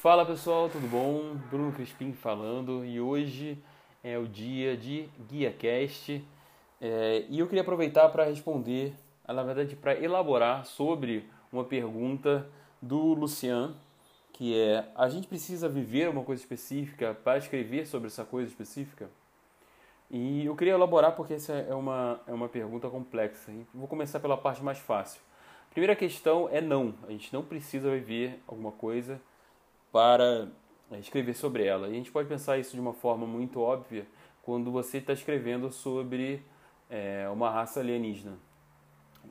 Fala pessoal, tudo bom? Bruno Crispim falando e hoje é o dia de GuiaCast é, e eu queria aproveitar para responder, na verdade, para elaborar sobre uma pergunta do Lucian, que é: a gente precisa viver uma coisa específica para escrever sobre essa coisa específica? E eu queria elaborar porque essa é uma, é uma pergunta complexa. Vou começar pela parte mais fácil. A primeira questão é não. A gente não precisa viver alguma coisa para é, escrever sobre ela. E a gente pode pensar isso de uma forma muito óbvia quando você está escrevendo sobre é, uma raça alienígena.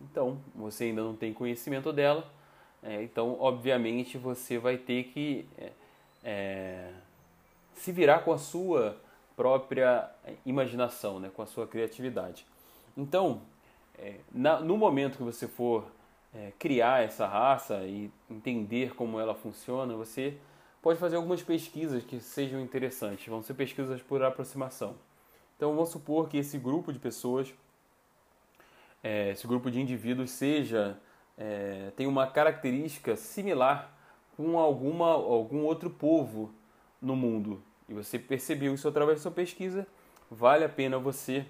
Então, você ainda não tem conhecimento dela, é, então, obviamente, você vai ter que é, se virar com a sua própria imaginação, né, com a sua criatividade. Então, na, no momento que você for é, criar essa raça e entender como ela funciona, você pode fazer algumas pesquisas que sejam interessantes. Vão ser pesquisas por aproximação. Então, vamos supor que esse grupo de pessoas, é, esse grupo de indivíduos, seja é, tem uma característica similar com alguma, algum outro povo no mundo. E você percebeu isso através da sua pesquisa, vale a pena você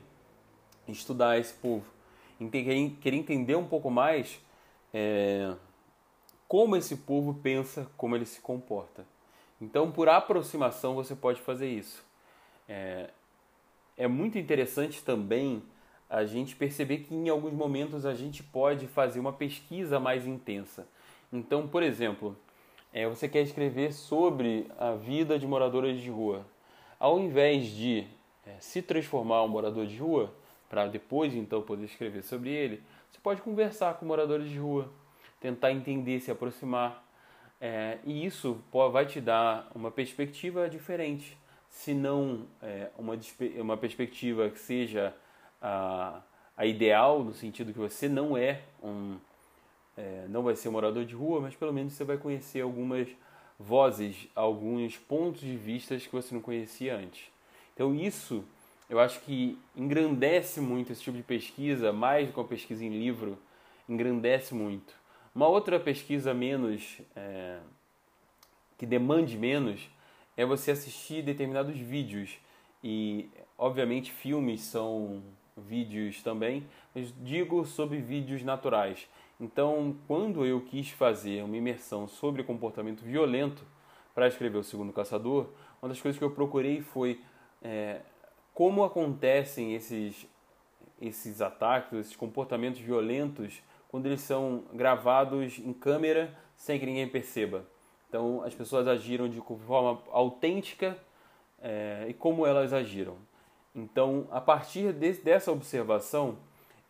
estudar esse povo. Querer entender um pouco mais é, como esse povo pensa, como ele se comporta. Então, por aproximação, você pode fazer isso. É, é muito interessante também a gente perceber que em alguns momentos a gente pode fazer uma pesquisa mais intensa. Então, por exemplo, é, você quer escrever sobre a vida de moradores de rua. Ao invés de é, se transformar um morador de rua, para depois então poder escrever sobre ele, você pode conversar com moradores de rua, tentar entender, se aproximar. É, e isso vai te dar uma perspectiva diferente, se não é, uma, uma perspectiva que seja a, a ideal, no sentido que você não é um. É, não vai ser morador de rua, mas pelo menos você vai conhecer algumas vozes, alguns pontos de vista que você não conhecia antes. Então isso eu acho que engrandece muito esse tipo de pesquisa, mais do que uma pesquisa em livro, engrandece muito. Uma outra pesquisa menos, é, que demande menos, é você assistir determinados vídeos. E, obviamente, filmes são vídeos também, mas digo sobre vídeos naturais. Então, quando eu quis fazer uma imersão sobre comportamento violento para escrever O Segundo Caçador, uma das coisas que eu procurei foi é, como acontecem esses, esses ataques, esses comportamentos violentos, quando eles são gravados em câmera sem que ninguém perceba. Então, as pessoas agiram de forma autêntica é, e como elas agiram. Então, a partir de, dessa observação,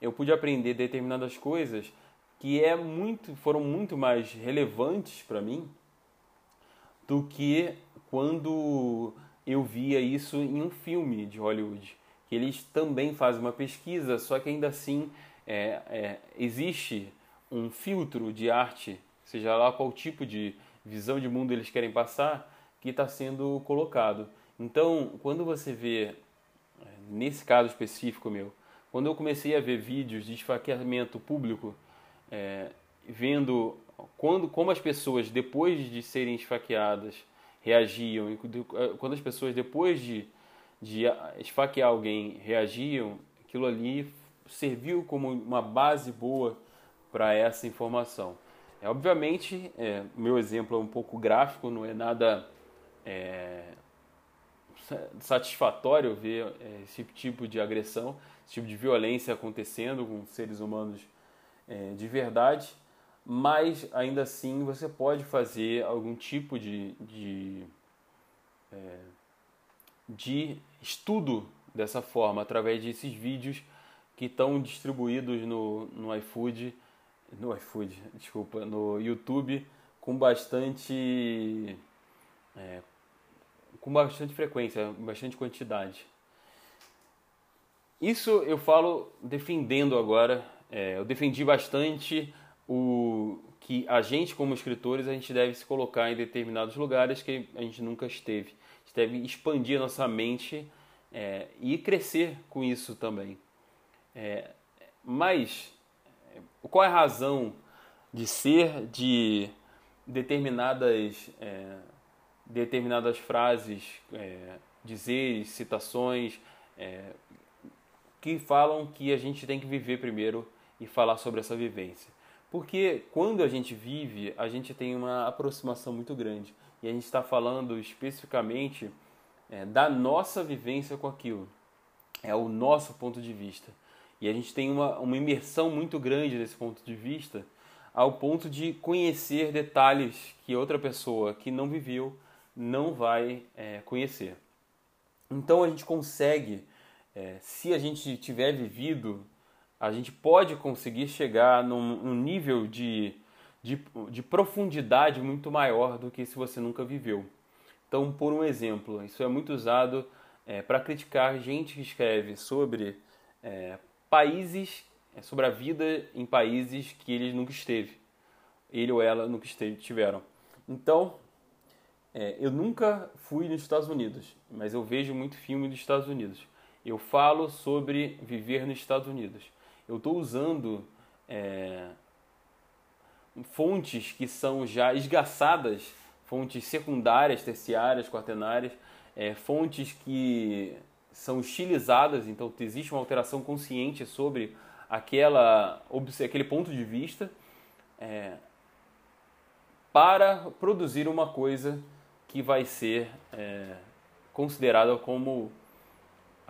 eu pude aprender determinadas coisas que é muito, foram muito mais relevantes para mim do que quando eu via isso em um filme de Hollywood. Que eles também fazem uma pesquisa, só que ainda assim é, é, existe um filtro de arte, seja lá qual tipo de visão de mundo eles querem passar, que está sendo colocado. Então, quando você vê nesse caso específico meu, quando eu comecei a ver vídeos de esfaqueamento público, é, vendo quando, como as pessoas, depois de serem esfaqueadas, reagiam, e quando as pessoas, depois de, de esfaquear alguém, reagiam, aquilo ali serviu como uma base boa para essa informação. É, obviamente, é, meu exemplo é um pouco gráfico, não é nada é, satisfatório ver é, esse tipo de agressão, esse tipo de violência acontecendo com seres humanos é, de verdade, mas ainda assim você pode fazer algum tipo de, de, é, de estudo dessa forma, através desses vídeos que estão distribuídos no, no iFood, no iFood, desculpa, no YouTube com bastante é, com bastante frequência, bastante quantidade. Isso eu falo defendendo agora. É, eu defendi bastante o que a gente, como escritores, a gente deve se colocar em determinados lugares que a gente nunca esteve. A gente deve expandir a nossa mente é, e crescer com isso também. É, mas qual é a razão de ser de determinadas é, determinadas frases, é, dizeres, citações é, que falam que a gente tem que viver primeiro e falar sobre essa vivência. Porque quando a gente vive, a gente tem uma aproximação muito grande. E a gente está falando especificamente é, da nossa vivência com aquilo. É o nosso ponto de vista. E a gente tem uma, uma imersão muito grande nesse ponto de vista, ao ponto de conhecer detalhes que outra pessoa que não viveu não vai é, conhecer. Então a gente consegue, é, se a gente tiver vivido a gente pode conseguir chegar num, num nível de, de, de, profundidade muito maior do que se você nunca viveu. Então, por um exemplo, isso é muito usado é, para criticar gente que escreve sobre é, países, é, sobre a vida em países que ele nunca esteve, ele ou ela nunca esteve, tiveram. Então, é, eu nunca fui nos Estados Unidos, mas eu vejo muito filme dos Estados Unidos. Eu falo sobre viver nos Estados Unidos eu estou usando é, fontes que são já esgaçadas, fontes secundárias, terciárias, quaternárias, é, fontes que são estilizadas, então existe uma alteração consciente sobre aquela, aquele ponto de vista é, para produzir uma coisa que vai ser é, considerada como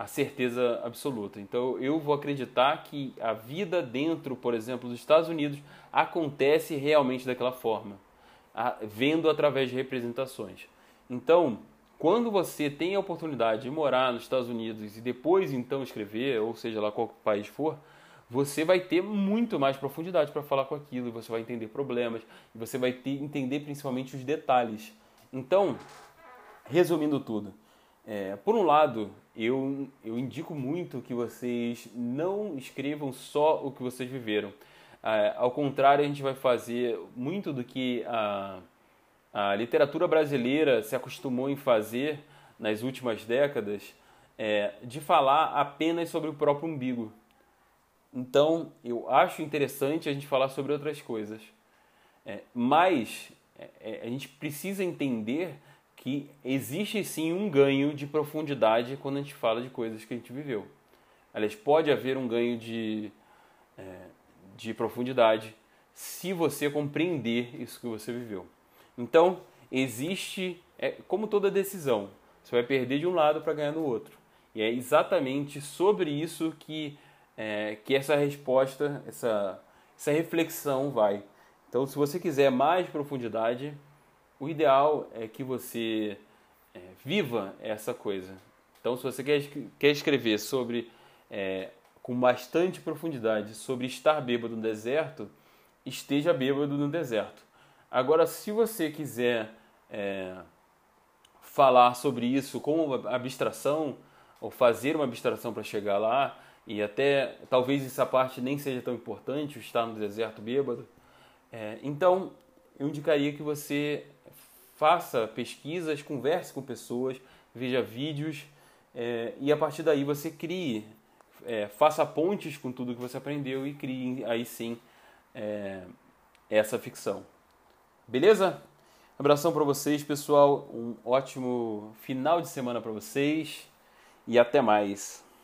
a certeza absoluta. Então eu vou acreditar que a vida dentro, por exemplo, dos Estados Unidos acontece realmente daquela forma, vendo através de representações. Então, quando você tem a oportunidade de morar nos Estados Unidos e depois então escrever, ou seja lá qual país for, você vai ter muito mais profundidade para falar com aquilo, você vai entender problemas, e você vai ter, entender principalmente os detalhes. Então, resumindo tudo, é, por um lado, eu, eu indico muito que vocês não escrevam só o que vocês viveram. É, ao contrário, a gente vai fazer muito do que a, a literatura brasileira se acostumou em fazer nas últimas décadas, é, de falar apenas sobre o próprio umbigo. Então, eu acho interessante a gente falar sobre outras coisas. É, mas é, é, a gente precisa entender que existe sim um ganho de profundidade quando a gente fala de coisas que a gente viveu. Aliás, pode haver um ganho de, é, de profundidade se você compreender isso que você viveu. Então, existe, é, como toda decisão, você vai perder de um lado para ganhar no outro. E é exatamente sobre isso que, é, que essa resposta, essa, essa reflexão vai. Então, se você quiser mais profundidade, o ideal é que você é, viva essa coisa. Então, se você quer, quer escrever sobre, é, com bastante profundidade, sobre estar bêbado no deserto, esteja bêbado no deserto. Agora, se você quiser é, falar sobre isso com abstração, ou fazer uma abstração para chegar lá, e até talvez essa parte nem seja tão importante, estar no deserto bêbado, é, então eu indicaria que você faça pesquisas, converse com pessoas, veja vídeos é, e a partir daí você crie, é, faça pontes com tudo que você aprendeu e crie aí sim é, essa ficção. Beleza? Abração para vocês, pessoal. Um ótimo final de semana para vocês e até mais.